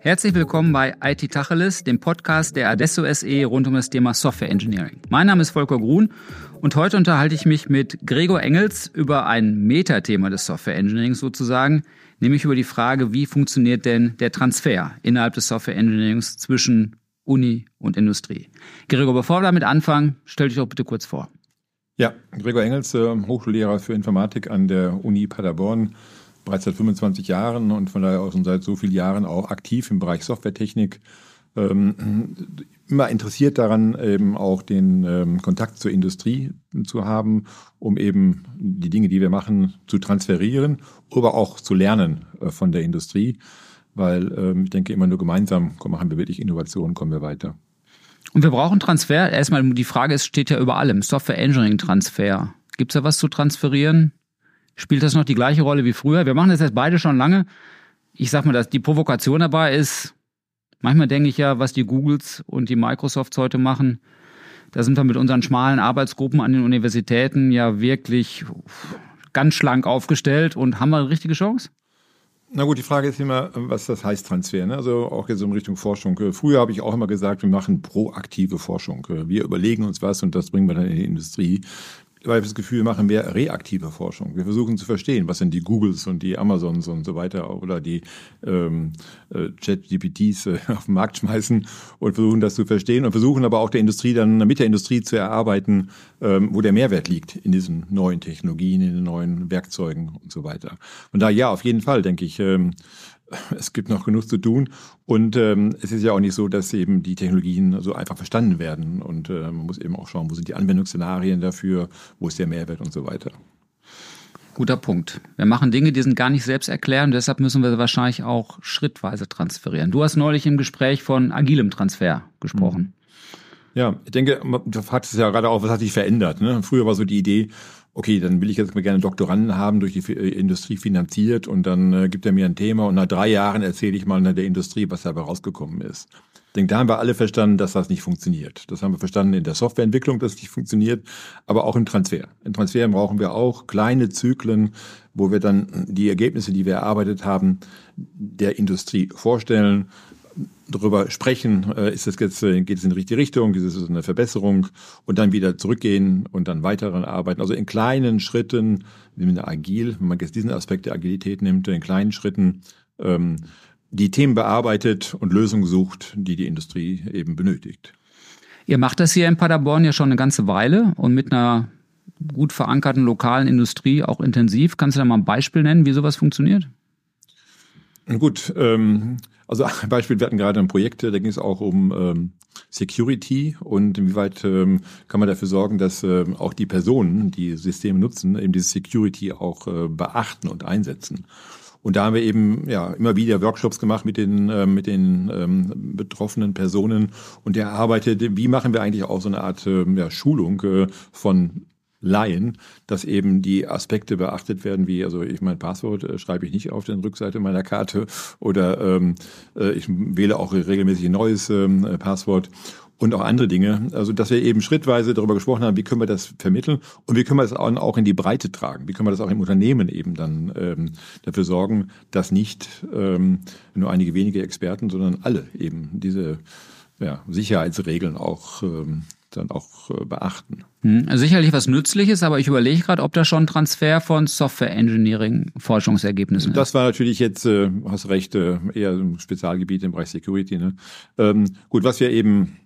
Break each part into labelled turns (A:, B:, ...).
A: Herzlich willkommen bei IT Tacheles, dem Podcast der Adesso SE rund um das Thema Software Engineering. Mein Name ist Volker Grun und heute unterhalte ich mich mit Gregor Engels über ein Metathema des Software Engineering sozusagen, nämlich über die Frage, wie funktioniert denn der Transfer innerhalb des Software Engineerings zwischen Uni und Industrie. Gregor, bevor wir damit anfangen, stell dich doch bitte kurz vor.
B: Ja, Gregor Engels, äh, Hochschullehrer für Informatik an der Uni Paderborn, bereits seit 25 Jahren und von daher auch schon seit so vielen Jahren auch aktiv im Bereich Softwaretechnik. Ähm, immer interessiert daran, eben auch den ähm, Kontakt zur Industrie zu haben, um eben die Dinge, die wir machen, zu transferieren, aber auch zu lernen äh, von der Industrie, weil ähm, ich denke, immer nur gemeinsam machen wir wirklich Innovationen, kommen wir weiter.
A: Und wir brauchen Transfer. Erstmal die Frage ist, steht ja über allem. Software Engineering Transfer. Gibt es da was zu transferieren? Spielt das noch die gleiche Rolle wie früher? Wir machen das jetzt beide schon lange. Ich sag mal, dass die Provokation dabei ist, manchmal denke ich ja, was die Googles und die Microsofts heute machen, da sind wir mit unseren schmalen Arbeitsgruppen an den Universitäten ja wirklich ganz schlank aufgestellt und haben wir eine richtige Chance?
B: Na gut, die Frage ist immer, was das heißt Transfer. Ne? Also auch jetzt in Richtung Forschung. Früher habe ich auch immer gesagt, wir machen proaktive Forschung. Wir überlegen uns was und das bringen wir dann in die Industrie weil wir das Gefühl machen, mehr reaktive Forschung. Wir versuchen zu verstehen, was sind die Googles und die Amazons und so weiter oder die ähm, äh, Chat-GPTs äh, auf den Markt schmeißen und versuchen das zu verstehen und versuchen aber auch der Industrie dann mit der Industrie zu erarbeiten, ähm, wo der Mehrwert liegt in diesen neuen Technologien, in den neuen Werkzeugen und so weiter. Und da ja, auf jeden Fall, denke ich, ähm, es gibt noch genug zu tun. Und ähm, es ist ja auch nicht so, dass eben die Technologien so einfach verstanden werden. Und äh, man muss eben auch schauen, wo sind die Anwendungsszenarien dafür, wo ist der Mehrwert und so weiter.
A: Guter Punkt. Wir machen Dinge, die sind gar nicht selbst erklären. Deshalb müssen wir wahrscheinlich auch schrittweise transferieren. Du hast neulich im Gespräch von agilem Transfer gesprochen.
B: Ja, ich denke, du fragst es ja gerade auch, was hat sich verändert. Ne? Früher war so die Idee, okay, dann will ich jetzt mal gerne Doktoranden haben, durch die äh, Industrie finanziert und dann äh, gibt er mir ein Thema und nach drei Jahren erzähle ich mal der Industrie, was dabei rausgekommen ist. Ich denke, da haben wir alle verstanden, dass das nicht funktioniert. Das haben wir verstanden in der Softwareentwicklung, dass es nicht funktioniert, aber auch im Transfer. Im Transfer brauchen wir auch kleine Zyklen, wo wir dann die Ergebnisse, die wir erarbeitet haben, der Industrie vorstellen, darüber sprechen, äh, ist es jetzt, äh, geht es in die richtige Richtung, ist es eine Verbesserung und dann wieder zurückgehen und dann weiter arbeiten. Also in kleinen Schritten, agil, wenn man jetzt diesen Aspekt der Agilität nimmt, in kleinen Schritten ähm, die Themen bearbeitet und Lösungen sucht, die die Industrie eben benötigt.
A: Ihr macht das hier in Paderborn ja schon eine ganze Weile und mit einer gut verankerten lokalen Industrie auch intensiv. Kannst du da mal ein Beispiel nennen, wie sowas funktioniert?
B: Gut, ähm, also ein Beispiel, wir hatten gerade ein Projekt, da ging es auch um ähm, Security und inwieweit ähm, kann man dafür sorgen, dass ähm, auch die Personen, die Systeme nutzen, eben diese Security auch äh, beachten und einsetzen. Und da haben wir eben ja immer wieder Workshops gemacht mit den äh, mit den ähm, betroffenen Personen und der arbeitet, wie machen wir eigentlich auch so eine Art äh, ja, Schulung äh, von Laien, dass eben die Aspekte beachtet werden, wie, also ich mein Passwort äh, schreibe ich nicht auf den Rückseite meiner Karte oder ähm, äh, ich wähle auch regelmäßig ein neues ähm, äh, Passwort und auch andere Dinge. Also, dass wir eben schrittweise darüber gesprochen haben, wie können wir das vermitteln und wie können wir das auch in die Breite tragen? Wie können wir das auch im Unternehmen eben dann ähm, dafür sorgen, dass nicht ähm, nur einige wenige Experten, sondern alle eben diese ja, Sicherheitsregeln auch ähm, dann auch äh, beachten.
A: Hm, also sicherlich was Nützliches, aber ich überlege gerade, ob da schon Transfer von Software Engineering Forschungsergebnissen
B: Das war natürlich jetzt, äh, hast recht, äh, eher ein Spezialgebiet im Bereich Security. Ne? Ähm, gut, was wir eben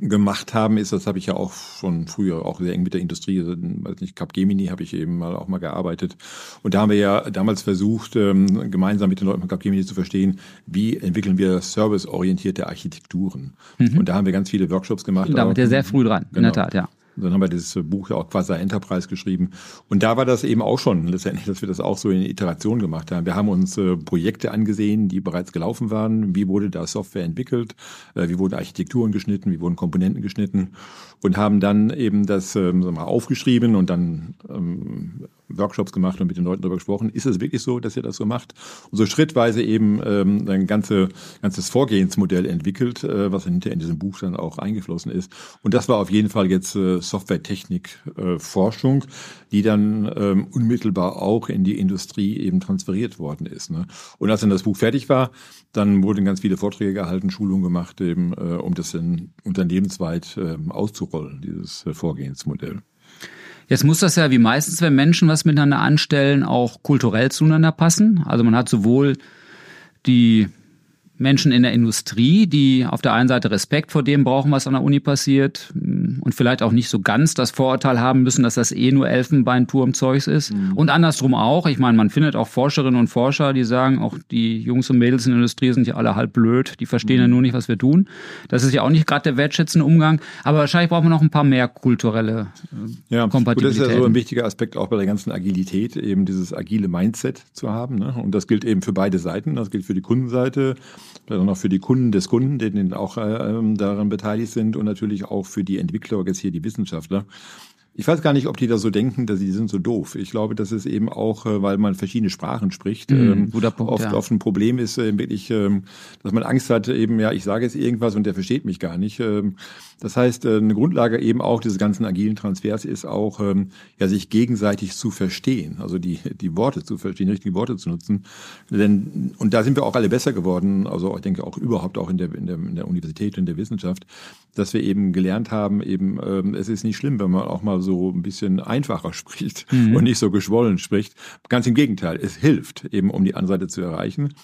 B: gemacht haben, ist, das habe ich ja auch schon früher auch sehr eng mit der Industrie, also, weiß nicht, Capgemini habe ich eben mal auch mal gearbeitet. Und da haben wir ja damals versucht, ähm, gemeinsam mit den Leuten von Capgemini zu verstehen, wie entwickeln wir serviceorientierte Architekturen. Mhm. Und da haben wir ganz viele Workshops gemacht.
A: Da wird ihr sehr früh dran, genau. in der genau. Tat, ja.
B: Dann haben wir dieses Buch ja auch quasi Enterprise geschrieben. Und da war das eben auch schon letztendlich, dass wir das auch so in Iteration gemacht haben. Wir haben uns äh, Projekte angesehen, die bereits gelaufen waren. Wie wurde da Software entwickelt? Äh, wie wurden Architekturen geschnitten? Wie wurden Komponenten geschnitten? Und haben dann eben das ähm, mal, aufgeschrieben und dann ähm, Workshops gemacht und mit den Leuten darüber gesprochen. Ist es wirklich so, dass ihr das so macht? Und so schrittweise eben ähm, ein ganze, ganzes Vorgehensmodell entwickelt, äh, was hinterher in diesem Buch dann auch eingeflossen ist. Und das war auf jeden Fall jetzt äh, Softwaretechnik-Forschung, äh, die dann ähm, unmittelbar auch in die Industrie eben transferiert worden ist. Ne? Und als dann das Buch fertig war, dann wurden ganz viele Vorträge gehalten, Schulungen gemacht, eben, äh, um das dann unternehmensweit äh, auszurollen, dieses äh, Vorgehensmodell.
A: Jetzt muss das ja wie meistens, wenn Menschen was miteinander anstellen, auch kulturell zueinander passen. Also man hat sowohl die Menschen in der Industrie, die auf der einen Seite Respekt vor dem brauchen, was an der Uni passiert mm, und vielleicht auch nicht so ganz das Vorurteil haben müssen, dass das eh nur Elfenbeinturm-Zeugs ist. Mhm. Und andersrum auch. Ich meine, man findet auch Forscherinnen und Forscher, die sagen, auch die Jungs und Mädels in der Industrie sind ja alle halb blöd, die verstehen mhm. ja nur nicht, was wir tun. Das ist ja auch nicht gerade der wertschätzende Umgang, aber wahrscheinlich brauchen wir noch ein paar mehr kulturelle
B: äh, ja, Kompatibilitäten. das ist ja so ein wichtiger Aspekt auch bei der ganzen Agilität, eben dieses agile Mindset zu haben. Ne? Und das gilt eben für beide Seiten. Das gilt für die Kundenseite, auch noch für die Kunden des Kunden, die auch äh, ähm, daran beteiligt sind und natürlich auch für die Entwickler, jetzt hier die Wissenschaftler. Ich weiß gar nicht, ob die da so denken, dass sie sind so doof. Ich glaube, dass es eben auch, äh, weil man verschiedene Sprachen spricht, ähm, Punkt, oft, ja. oft ein Problem ist, äh, wirklich, ähm, dass man Angst hat, eben, ja, ich sage jetzt irgendwas und der versteht mich gar nicht. Ähm, das heißt, äh, eine Grundlage eben auch dieses ganzen agilen Transfers ist auch, ja, sich gegenseitig zu verstehen, also die, die Worte zu verstehen, die richtigen Worte zu nutzen. Denn, und da sind wir auch alle besser geworden, also ich denke auch überhaupt auch in der, in der, in der Universität, in der Wissenschaft, dass wir eben gelernt haben, eben, es ist nicht schlimm, wenn man auch mal so so ein bisschen einfacher spricht mhm. und nicht so geschwollen spricht. Ganz im Gegenteil, es hilft eben, um die andere Seite zu erreichen.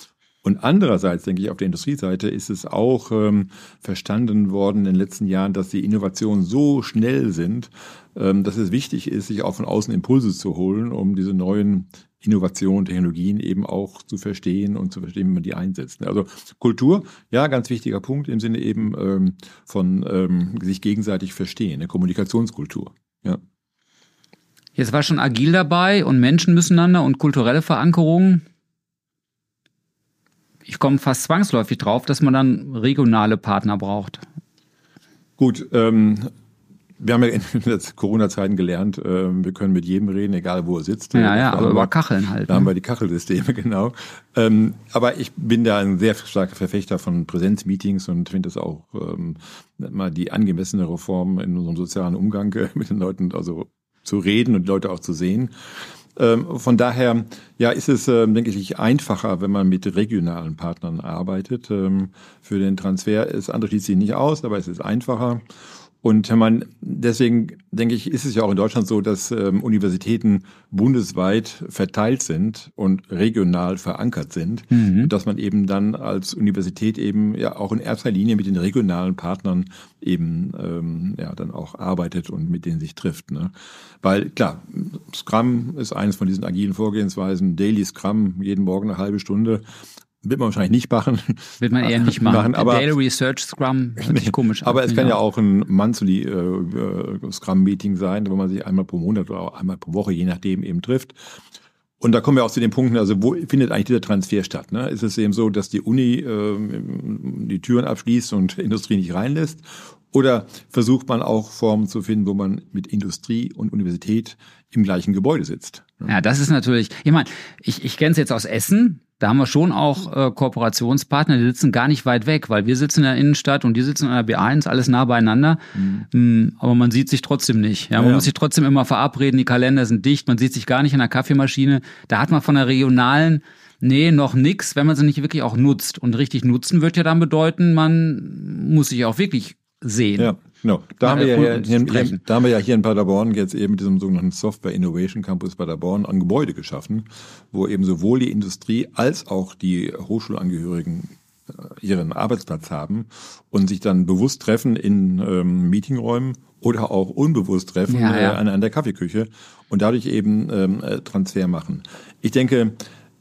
B: Und andererseits, denke ich, auf der Industrieseite ist es auch ähm, verstanden worden in den letzten Jahren, dass die Innovationen so schnell sind, ähm, dass es wichtig ist, sich auch von außen Impulse zu holen, um diese neuen Innovationen, Technologien eben auch zu verstehen und zu verstehen, wie man die einsetzt. Also Kultur, ja, ganz wichtiger Punkt im Sinne eben ähm, von ähm, sich gegenseitig verstehen, eine Kommunikationskultur. Ja.
A: Jetzt war schon agil dabei und Menschen miteinander und kulturelle Verankerung. Ich komme fast zwangsläufig drauf, dass man dann regionale Partner braucht.
B: Gut, ähm, wir haben ja in den Corona-Zeiten gelernt, äh, wir können mit jedem reden, egal wo er sitzt.
A: Ja, ja, aber über Kacheln halt.
B: Da ne? haben wir die Kachelsysteme, genau. Ähm, aber ich bin da ein sehr starker Verfechter von Präsenzmeetings und finde das auch ähm, mal die angemessene Reform in unserem sozialen Umgang äh, mit den Leuten, also zu reden und Leute auch zu sehen. Ähm, von daher, ja, ist es, ähm, denke ich, einfacher, wenn man mit regionalen Partnern arbeitet. Ähm, für den Transfer ist andere schließt sich nicht aus, aber es ist einfacher. Und man, deswegen denke ich, ist es ja auch in Deutschland so, dass ähm, Universitäten bundesweit verteilt sind und regional verankert sind. Mhm. Dass man eben dann als Universität eben ja auch in erster Linie mit den regionalen Partnern eben ähm, ja dann auch arbeitet und mit denen sich trifft. Ne? Weil klar, Scrum ist eines von diesen agilen Vorgehensweisen, Daily Scrum, jeden Morgen eine halbe Stunde. Wird man wahrscheinlich nicht machen.
A: Wird man eher nicht machen. machen aber, Daily Research Scrum hört sich komisch
B: Aber es kann ja. ja auch ein Monthly äh, äh, Scrum-Meeting sein, wo man sich einmal pro Monat oder einmal pro Woche, je nachdem, eben trifft. Und da kommen wir auch zu den Punkten, also wo findet eigentlich dieser Transfer statt? Ne? Ist es eben so, dass die Uni äh, die Türen abschließt und Industrie nicht reinlässt? Oder versucht man auch Formen zu finden, wo man mit Industrie und Universität im gleichen Gebäude sitzt?
A: Ja, das ist natürlich, ich meine, ich, ich kenne es jetzt aus Essen, da haben wir schon auch äh, Kooperationspartner, die sitzen gar nicht weit weg, weil wir sitzen in der Innenstadt und die sitzen an der B1, alles nah beieinander. Mhm. Mm, aber man sieht sich trotzdem nicht. Ja, man ja. muss sich trotzdem immer verabreden, die Kalender sind dicht, man sieht sich gar nicht in der Kaffeemaschine. Da hat man von der regionalen Nee, noch nix, wenn man sie nicht wirklich auch nutzt. Und richtig nutzen wird ja dann bedeuten, man muss sich auch wirklich sehen.
B: Ja. Genau. Da haben, wir ja hier, hier, da haben wir ja hier in Paderborn jetzt eben mit diesem sogenannten Software Innovation Campus Paderborn ein Gebäude geschaffen, wo eben sowohl die Industrie als auch die Hochschulangehörigen äh, ihren Arbeitsplatz haben und sich dann bewusst treffen in ähm, Meetingräumen oder auch unbewusst treffen ja, ja. Äh, an, an der Kaffeeküche und dadurch eben ähm, äh, Transfer machen. Ich denke,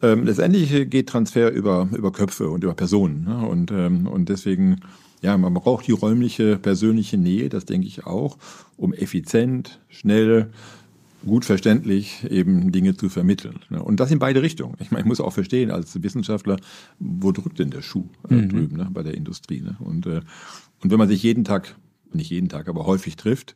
B: ähm, letztendlich geht Transfer über, über Köpfe und über Personen. Ne? Und, ähm, und deswegen ja, man braucht die räumliche, persönliche Nähe, das denke ich auch, um effizient, schnell, gut verständlich eben Dinge zu vermitteln. Ne? Und das in beide Richtungen. Ich meine, ich muss auch verstehen als Wissenschaftler, wo drückt denn der Schuh äh, mhm. drüben ne, bei der Industrie. Ne? Und, äh, und wenn man sich jeden Tag, nicht jeden Tag, aber häufig trifft,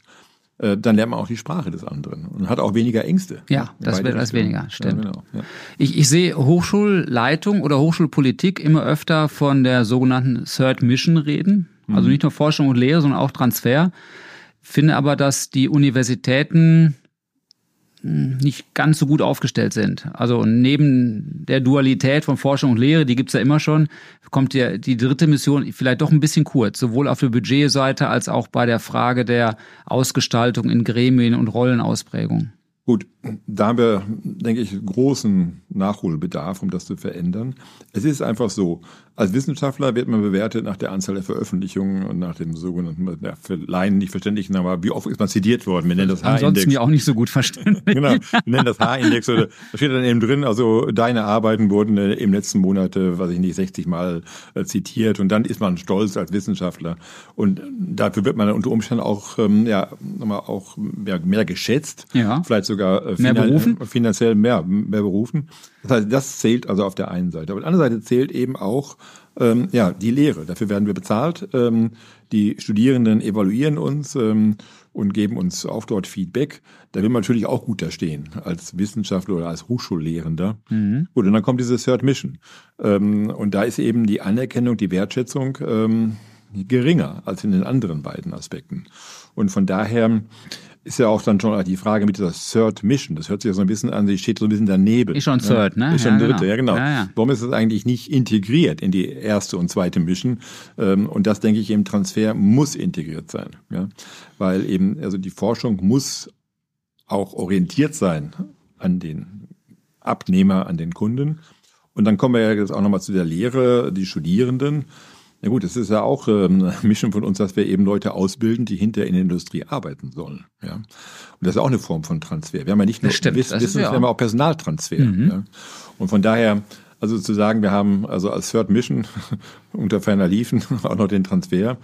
B: dann lernt man auch die Sprache des anderen und hat auch weniger Ängste.
A: Ja, das wird als weniger, stimmt. Ja, genau, ja. ich, ich sehe Hochschulleitung oder Hochschulpolitik immer öfter von der sogenannten Third Mission reden. Also mhm. nicht nur Forschung und Lehre, sondern auch Transfer. Finde aber, dass die Universitäten nicht ganz so gut aufgestellt sind. Also neben der Dualität von Forschung und Lehre, die gibt's ja immer schon, kommt ja die dritte Mission vielleicht doch ein bisschen kurz, sowohl auf der Budgetseite als auch bei der Frage der Ausgestaltung in Gremien und Rollenausprägung.
B: Gut, da haben wir, denke ich, großen Nachholbedarf, um das zu verändern. Es ist einfach so, als Wissenschaftler wird man bewertet nach der Anzahl der Veröffentlichungen und nach dem sogenannten, ja, für Laien nicht verständlichen, aber wie oft ist man zitiert worden? Wir nennen das
A: H-Index. Ansonsten ja auch nicht so gut verständlich. genau, wir
B: nennen das H-Index. Oder da steht dann eben drin, also deine Arbeiten wurden äh, im letzten Monat, äh, weiß ich nicht, 60 Mal äh, zitiert und dann ist man stolz als Wissenschaftler. Und dafür wird man unter Umständen auch, ähm, ja, nochmal auch ja, mehr geschätzt. Ja. Vielleicht sogar
A: mehr berufen?
B: finanziell mehr, mehr berufen. Das heißt, das zählt also auf der einen Seite. Aber auf der anderen Seite zählt eben auch ähm, ja, die Lehre. Dafür werden wir bezahlt. Ähm, die Studierenden evaluieren uns ähm, und geben uns auch dort Feedback. Da will man natürlich auch gut da stehen als Wissenschaftler oder als Hochschullehrender. Mhm. Gut, und dann kommt diese Third Mission. Ähm, und da ist eben die Anerkennung, die Wertschätzung ähm, geringer als in den anderen beiden Aspekten. Und von daher ist ja auch dann schon die Frage mit dieser Third Mission. Das hört sich ja so ein bisschen an, sie steht so ein bisschen daneben.
A: Ist schon Third, ne?
B: Ist schon ja, dritte, genau. ja genau. Ja, ja. Warum ist es eigentlich nicht integriert in die erste und zweite Mission? Ähm, und das, denke ich, im Transfer muss integriert sein. Ja? Weil eben, also die Forschung muss auch orientiert sein an den Abnehmer, an den Kunden. Und dann kommen wir ja jetzt auch nochmal zu der Lehre, die Studierenden. Ja gut, es ist ja auch ähm, eine Mischung von uns, dass wir eben Leute ausbilden, die hinterher in der Industrie arbeiten sollen. Ja. Und das ist auch eine Form von Transfer. Wir haben ja nicht nur
A: stimmt,
B: Wissen, Wissen wir haben auch Personaltransfer. Mhm. Ja. Und von daher, also zu sagen, wir haben also als Third Mission unter ferner Liefen auch noch den Transfer,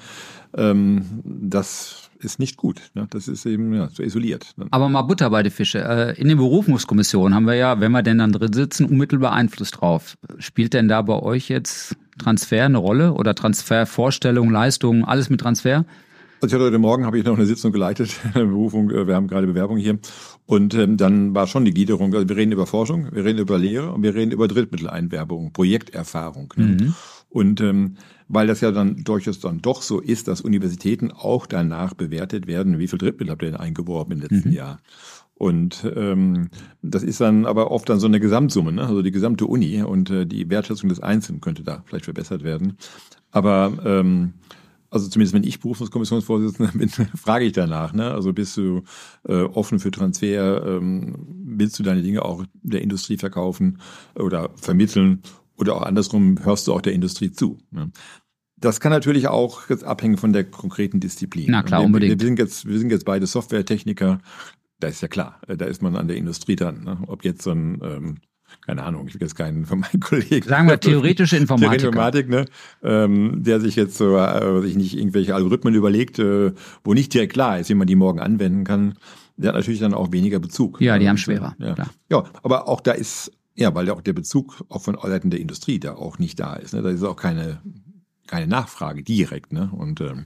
B: ähm, das ist nicht gut. Ne? Das ist eben ja, so isoliert.
A: Aber mal Butter bei die Fische. Äh, in den Berufungskommissionen haben wir ja, wenn wir denn dann drin sitzen, unmittelbar Einfluss drauf. Spielt denn da bei euch jetzt Transfer eine Rolle oder Transfervorstellung, Leistungen, alles mit Transfer?
B: Also heute Morgen habe ich noch eine Sitzung geleitet, eine Berufung, äh, wir haben gerade Bewerbung hier. Und ähm, dann war schon die Gliederung, also wir reden über Forschung, wir reden über Lehre und wir reden über Drittmitteleinwerbung, Projekterfahrung. Ne? Mhm. Und ähm, weil das ja dann durchaus dann doch so ist, dass Universitäten auch danach bewertet werden, wie viel Drittmittel habt ihr denn eingeworben im letzten mhm. Jahr. Und ähm, das ist dann aber oft dann so eine Gesamtsumme, ne? also die gesamte Uni und äh, die Wertschätzung des Einzelnen könnte da vielleicht verbessert werden. Aber ähm, also zumindest wenn ich Berufungskommissionsvorsitzender bin, frage ich danach. Ne? Also bist du äh, offen für Transfer? Ähm, willst du deine Dinge auch der Industrie verkaufen oder vermitteln? Oder auch andersrum hörst du auch der Industrie zu. Ne? Das kann natürlich auch jetzt abhängen von der konkreten Disziplin.
A: Na klar,
B: wir,
A: unbedingt.
B: Wir sind, jetzt, wir sind jetzt beide Softwaretechniker. Da ist ja klar, äh, da ist man an der Industrie dran. Ne? Ob jetzt so ein, ähm, keine Ahnung, ich will jetzt keinen von meinen Kollegen.
A: Sagen wir theoretische Informatik.
B: Informatik, ne? ähm, der sich jetzt so, äh, sich nicht irgendwelche Algorithmen überlegt, äh, wo nicht direkt klar ist, wie man die morgen anwenden kann. Der hat natürlich dann auch weniger Bezug.
A: Ja, die haben schwerer.
B: Ja. ja, aber auch da ist, ja, weil auch der Bezug auch von Seiten der Industrie da auch nicht da ist. Ne? Da ist auch keine, keine Nachfrage direkt. Ne? Und ähm,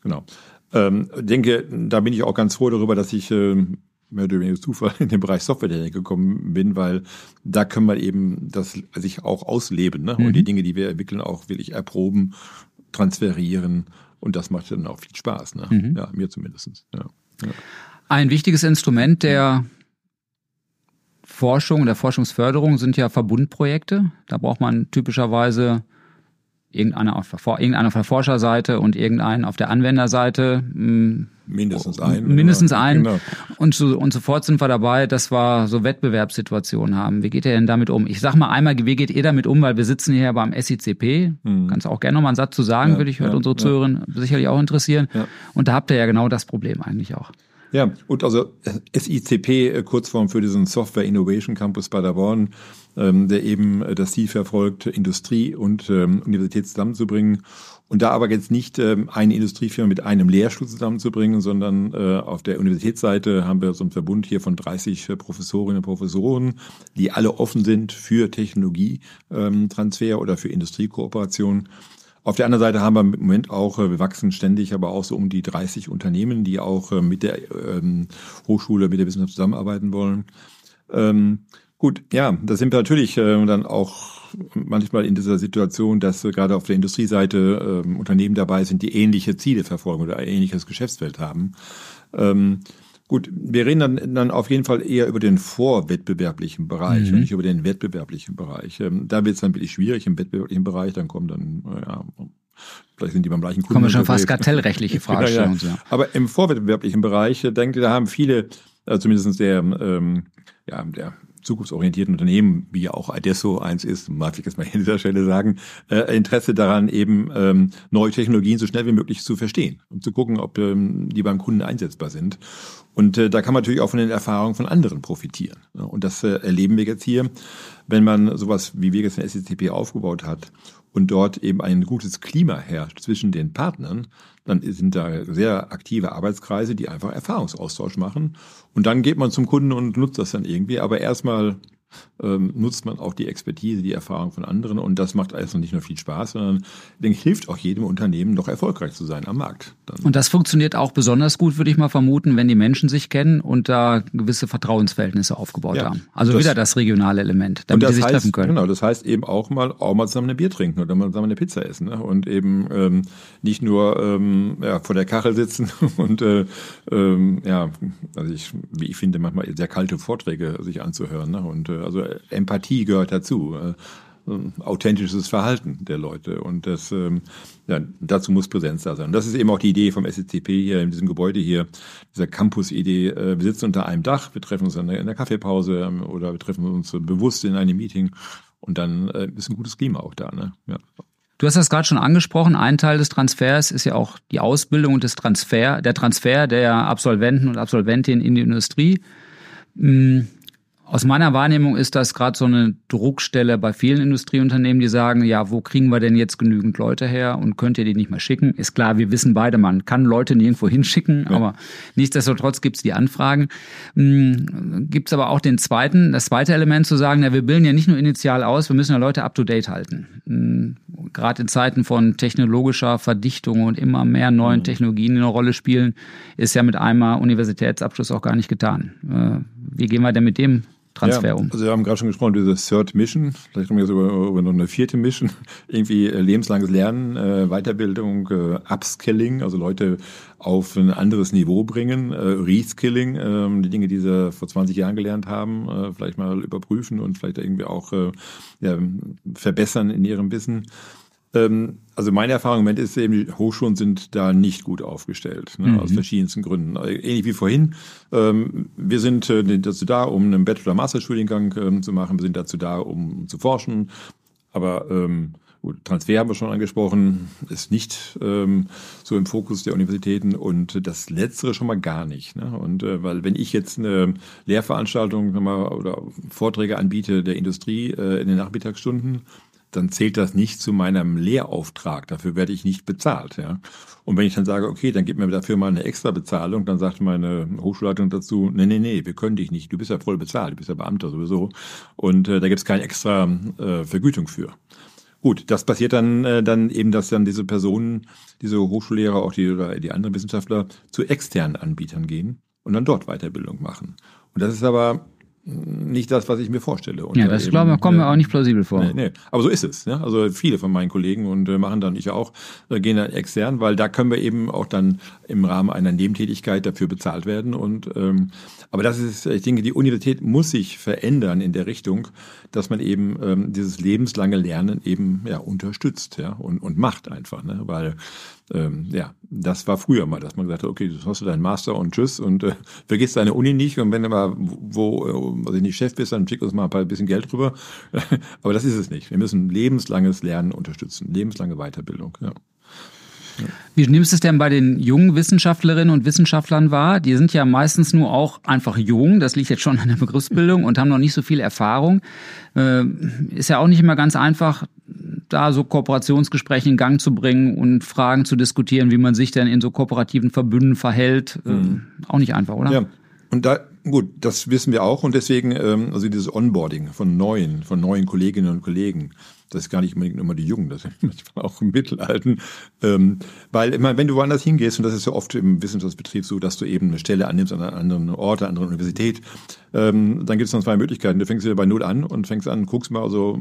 B: genau. Ähm, denke, da bin ich auch ganz froh darüber, dass ich ähm, mehr oder weniger Zufall in den Bereich Softwaretechnik gekommen bin, weil da können wir eben das sich auch ausleben ne? Mhm. und die Dinge, die wir entwickeln, auch wirklich erproben, transferieren und das macht dann auch viel Spaß. Ne? Mhm. Ja, mir zumindest. Ja. Ja.
A: Ein wichtiges Instrument der Forschung, der Forschungsförderung sind ja Verbundprojekte. Da braucht man typischerweise irgendeiner auf, irgendeiner auf der Forscherseite und irgendeinen auf der Anwenderseite.
B: Mindestens einen.
A: Mindestens einen. Genau. Und, so, und sofort sind wir dabei, dass wir so Wettbewerbssituationen haben. Wie geht ihr denn damit um? Ich sag mal einmal, wie geht ihr damit um, weil wir sitzen hier beim SICP. Hm. Kannst du auch gerne noch mal einen Satz zu sagen, ja, würde ich, ja, unsere ja. sicherlich auch interessieren. Ja. Und da habt ihr ja genau das Problem eigentlich auch.
B: Ja, und also SICP, äh, Kurzform für diesen Software Innovation Campus Paderborn, ähm, der eben äh, das Ziel verfolgt, Industrie und ähm, Universität zusammenzubringen. Und da aber jetzt nicht ähm, eine Industriefirma mit einem Lehrstuhl zusammenzubringen, sondern äh, auf der Universitätsseite haben wir so einen Verbund hier von 30 äh, Professorinnen und Professoren, die alle offen sind für Technologietransfer ähm, oder für Industriekooperation. Auf der anderen Seite haben wir im Moment auch, äh, wir wachsen ständig, aber auch so um die 30 Unternehmen, die auch äh, mit der ähm, Hochschule, mit der Wissenschaft zusammenarbeiten wollen. Ähm, gut, ja, da sind wir natürlich äh, dann auch manchmal in dieser Situation, dass äh, gerade auf der Industrieseite äh, Unternehmen dabei sind, die ähnliche Ziele verfolgen oder ein ähnliches Geschäftsfeld haben. Ähm, Gut, wir reden dann, dann auf jeden Fall eher über den vorwettbewerblichen Bereich mhm. und nicht über den wettbewerblichen Bereich. Ähm, da wird es dann wirklich schwierig im wettbewerblichen Bereich, dann kommen dann, ja, vielleicht sind die beim gleichen
A: Kunden. Kommen schon fast kartellrechtliche Fragestellungen.
B: ja, ja. Aber im vorwettbewerblichen Bereich, äh, denke da haben viele, äh, zumindest der, ähm, ja, der zukunftsorientierten Unternehmen, wie ja auch Adesso eins ist, mag ich jetzt mal an dieser Stelle sagen, äh, Interesse daran, eben ähm, neue Technologien so schnell wie möglich zu verstehen und zu gucken, ob ähm, die beim Kunden einsetzbar sind. Und äh, da kann man natürlich auch von den Erfahrungen von anderen profitieren. Ja, und das äh, erleben wir jetzt hier, wenn man sowas, wie wir jetzt in SCCP aufgebaut hat und dort eben ein gutes Klima herrscht zwischen den Partnern, dann sind da sehr aktive Arbeitskreise, die einfach Erfahrungsaustausch machen. Und dann geht man zum Kunden und nutzt das dann irgendwie. Aber erstmal ähm, nutzt man auch die Expertise, die Erfahrung von anderen und das macht also nicht nur viel Spaß, sondern denke, hilft auch jedem Unternehmen noch erfolgreich zu sein am Markt.
A: Dann. Und das funktioniert auch besonders gut, würde ich mal vermuten, wenn die Menschen sich kennen und da gewisse Vertrauensverhältnisse aufgebaut ja, haben. Also das, wieder das regionale Element, damit
B: sie
A: sich
B: heißt,
A: treffen können.
B: Genau, das heißt eben auch mal auch mal zusammen ein Bier trinken oder mal zusammen eine Pizza essen ne? und eben ähm, nicht nur ähm, ja, vor der Kachel sitzen und äh, ähm, ja, also ich, wie ich finde, manchmal sehr kalte Vorträge sich anzuhören ne? und äh, also Empathie gehört dazu. Äh, authentisches Verhalten der Leute. Und das, ähm, ja, dazu muss Präsenz da sein. Und das ist eben auch die Idee vom SCP hier in diesem Gebäude hier, dieser Campus-Idee. Äh, wir sitzen unter einem Dach, wir treffen uns in der, Kaffeepause ähm, oder wir treffen uns bewusst in einem Meeting und dann äh, ist ein gutes Klima auch da. Ne? Ja.
A: Du hast das gerade schon angesprochen. Ein Teil des Transfers ist ja auch die Ausbildung und Transfer, der Transfer der Absolventen und Absolventinnen in die Industrie. Aus meiner Wahrnehmung ist das gerade so eine Druckstelle bei vielen Industrieunternehmen, die sagen, ja, wo kriegen wir denn jetzt genügend Leute her und könnt ihr die nicht mehr schicken? Ist klar, wir wissen beide, man kann Leute nirgendwo hinschicken, ja. aber nichtsdestotrotz gibt's die Anfragen. Hm, gibt's aber auch den zweiten, das zweite Element zu sagen, ja, wir bilden ja nicht nur initial aus, wir müssen ja Leute up-to-date halten. Hm, gerade in Zeiten von technologischer Verdichtung und immer mehr neuen mhm. Technologien, die eine Rolle spielen, ist ja mit einmal Universitätsabschluss auch gar nicht getan. Äh, wie gehen wir denn mit dem Transfer
B: ja,
A: um.
B: Also wir haben gerade schon gesprochen, diese Third Mission, vielleicht haben wir sogar über noch eine vierte Mission, irgendwie äh, lebenslanges Lernen, äh, Weiterbildung, äh, Upskilling, also Leute auf ein anderes Niveau bringen, äh, Reskilling, äh, die Dinge, die sie vor 20 Jahren gelernt haben, äh, vielleicht mal überprüfen und vielleicht irgendwie auch äh, ja, verbessern in ihrem Wissen. Ähm, also meine Erfahrung im Moment ist eben, die Hochschulen sind da nicht gut aufgestellt, ne, mhm. aus verschiedensten Gründen. Ähnlich wie vorhin. Ähm, wir sind äh, dazu da, um einen Bachelor-Master-Studiengang ähm, zu machen. Wir sind dazu da, um zu forschen. Aber ähm, gut, Transfer haben wir schon angesprochen, ist nicht ähm, so im Fokus der Universitäten und das Letztere schon mal gar nicht. Ne? Und äh, weil wenn ich jetzt eine Lehrveranstaltung mal, oder Vorträge anbiete der Industrie äh, in den Nachmittagsstunden, dann zählt das nicht zu meinem Lehrauftrag. Dafür werde ich nicht bezahlt. Ja. Und wenn ich dann sage, okay, dann gib mir dafür mal eine extra Bezahlung, dann sagt meine Hochschulleitung dazu, nee, nee, nee, wir können dich nicht. Du bist ja voll bezahlt, du bist ja Beamter sowieso. Und äh, da gibt es keine extra äh, Vergütung für. Gut, das passiert dann, äh, dann eben, dass dann diese Personen, diese Hochschullehrer, auch die, oder die anderen Wissenschaftler zu externen Anbietern gehen und dann dort Weiterbildung machen. Und das ist aber nicht das, was ich mir vorstelle.
A: Und ja, das glaube ich, kommen mir auch nicht plausibel vor.
B: Nee, nee. Aber so ist es. Ja? Also viele von meinen Kollegen und äh, machen dann, ich auch, äh, gehen dann extern, weil da können wir eben auch dann im Rahmen einer Nebentätigkeit dafür bezahlt werden. Und ähm, aber das ist, ich denke, die Universität muss sich verändern in der Richtung, dass man eben ähm, dieses lebenslange Lernen eben ja unterstützt ja und, und macht einfach, ne? weil ähm, ja, das war früher mal, dass man gesagt hat, okay, du hast deinen Master und tschüss und äh, vergiss deine Uni nicht und wenn du mal wo, also nicht Chef bist, dann schick uns mal ein bisschen Geld rüber. Aber das ist es nicht. Wir müssen lebenslanges Lernen unterstützen, lebenslange Weiterbildung. Ja.
A: Wie nimmst du es denn bei den jungen Wissenschaftlerinnen und Wissenschaftlern wahr? Die sind ja meistens nur auch einfach jung, das liegt jetzt schon an der Begriffsbildung und haben noch nicht so viel Erfahrung. Äh, ist ja auch nicht immer ganz einfach, da so Kooperationsgespräche in Gang zu bringen und Fragen zu diskutieren, wie man sich denn in so kooperativen Verbünden verhält. Äh, mhm. Auch nicht einfach, oder?
B: Ja. Und da, gut, das wissen wir auch und deswegen, ähm, also dieses Onboarding von neuen, von neuen Kolleginnen und Kollegen, Das ist gar nicht unbedingt immer die Jungen, das sind manchmal auch im Mittelalten. Ähm, weil immer, wenn du woanders hingehst, und das ist ja oft im Wissenschaftsbetrieb so, dass du eben eine Stelle annimmst an einem anderen Ort, an einer anderen Universität, ähm, dann gibt es dann zwei Möglichkeiten. Du fängst wieder bei Null an und fängst an, guckst mal, also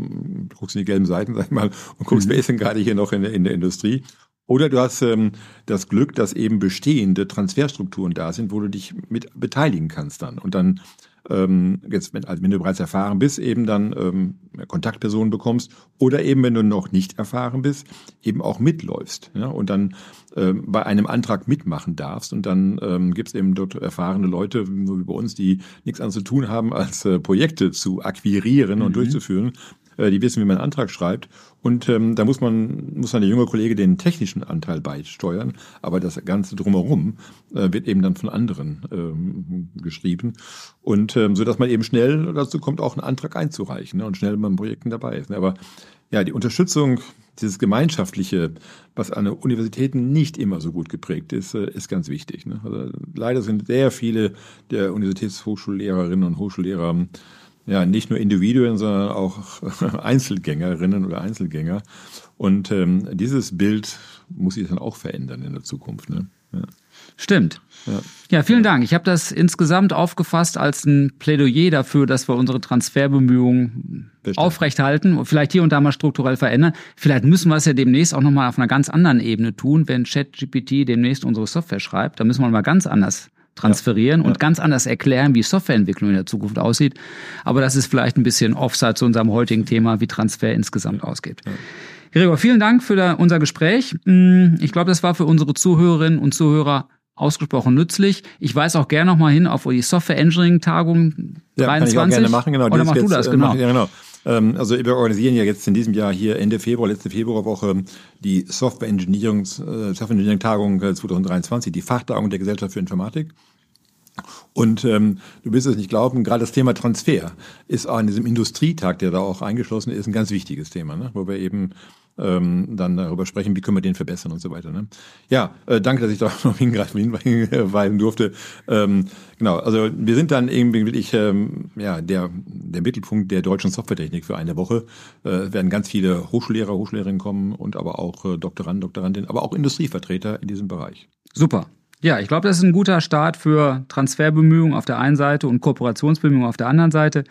B: guckst in die gelben Seiten, sag ich mal, und guckst, mhm. wer ist denn gerade hier noch in der, in der Industrie. Oder du hast ähm, das Glück, dass eben bestehende Transferstrukturen da sind, wo du dich mit beteiligen kannst dann. Und dann ähm, jetzt, wenn, also wenn du bereits erfahren bist, eben dann ähm, Kontaktpersonen bekommst oder eben, wenn du noch nicht erfahren bist, eben auch mitläufst ja, und dann ähm, bei einem Antrag mitmachen darfst und dann ähm, gibt es eben dort erfahrene Leute, wie bei uns, die nichts anderes zu tun haben, als äh, Projekte zu akquirieren und mhm. durchzuführen äh, die wissen, wie man einen Antrag schreibt. Und ähm, da muss man, muss dann der junge Kollege den technischen Anteil beisteuern, aber das Ganze drumherum äh, wird eben dann von anderen ähm, geschrieben. Und ähm, so dass man eben schnell dazu kommt, auch einen Antrag einzureichen ne, und schnell beim Projekten dabei ist. Aber ja, die Unterstützung, dieses Gemeinschaftliche, was an Universitäten nicht immer so gut geprägt ist, äh, ist ganz wichtig. Ne? Also leider sind sehr viele der Universitätshochschullehrerinnen und Hochschullehrer ja, nicht nur Individuen, sondern auch Einzelgängerinnen oder Einzelgänger. Und ähm, dieses Bild muss sich dann auch verändern in der Zukunft. Ne?
A: Ja. Stimmt. Ja. ja, vielen Dank. Ich habe das insgesamt aufgefasst als ein Plädoyer dafür, dass wir unsere Transferbemühungen Bestimmt. aufrechthalten und vielleicht hier und da mal strukturell verändern. Vielleicht müssen wir es ja demnächst auch nochmal auf einer ganz anderen Ebene tun, wenn ChatGPT demnächst unsere Software schreibt. Da müssen wir mal ganz anders transferieren ja, und ganz anders erklären, wie Softwareentwicklung in der Zukunft aussieht. Aber das ist vielleicht ein bisschen Offside zu unserem heutigen Thema, wie Transfer insgesamt ausgeht. Ja. Gregor, vielen Dank für unser Gespräch. Mm, ich glaube, das war für unsere Zuhörerinnen und Zuhörer ausgesprochen nützlich. Ich weise auch gerne nochmal hin auf die Software Engineering Tagung
B: ja, 23. Kann ich auch gerne machen, genau.
A: Oder mach du das, äh, genau.
B: ja, genau. Ähm, also wir organisieren ja jetzt in diesem Jahr hier Ende Februar, letzte Februarwoche die Software Engineering, Software Engineering Tagung 2023, die Fachtagung der Gesellschaft für Informatik. Und ähm, du wirst es nicht glauben, gerade das Thema Transfer ist an diesem Industrietag, der da auch eingeschlossen ist, ein ganz wichtiges Thema, ne? wo wir eben ähm, dann darüber sprechen, wie können wir den verbessern und so weiter. Ne? Ja, äh, danke, dass ich da noch hinweisen durfte. Ähm, genau, also wir sind dann irgendwie wirklich ähm, ja, der, der Mittelpunkt der deutschen Softwaretechnik für eine Woche. Äh, werden ganz viele Hochschullehrer, Hochschullehrerinnen kommen und aber auch äh, Doktoranden, Doktorandinnen, aber auch Industrievertreter in diesem Bereich.
A: Super. Ja, ich glaube, das ist ein guter Start für Transferbemühungen auf der einen Seite und Kooperationsbemühungen auf der anderen Seite.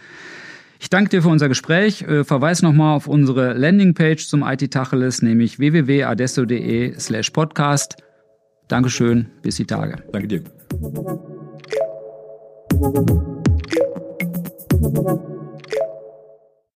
A: Ich danke dir für unser Gespräch. Äh, verweis nochmal auf unsere Landingpage zum IT Tacheles, nämlich www.adesso.de slash podcast. Dankeschön, bis die Tage.
B: Danke dir.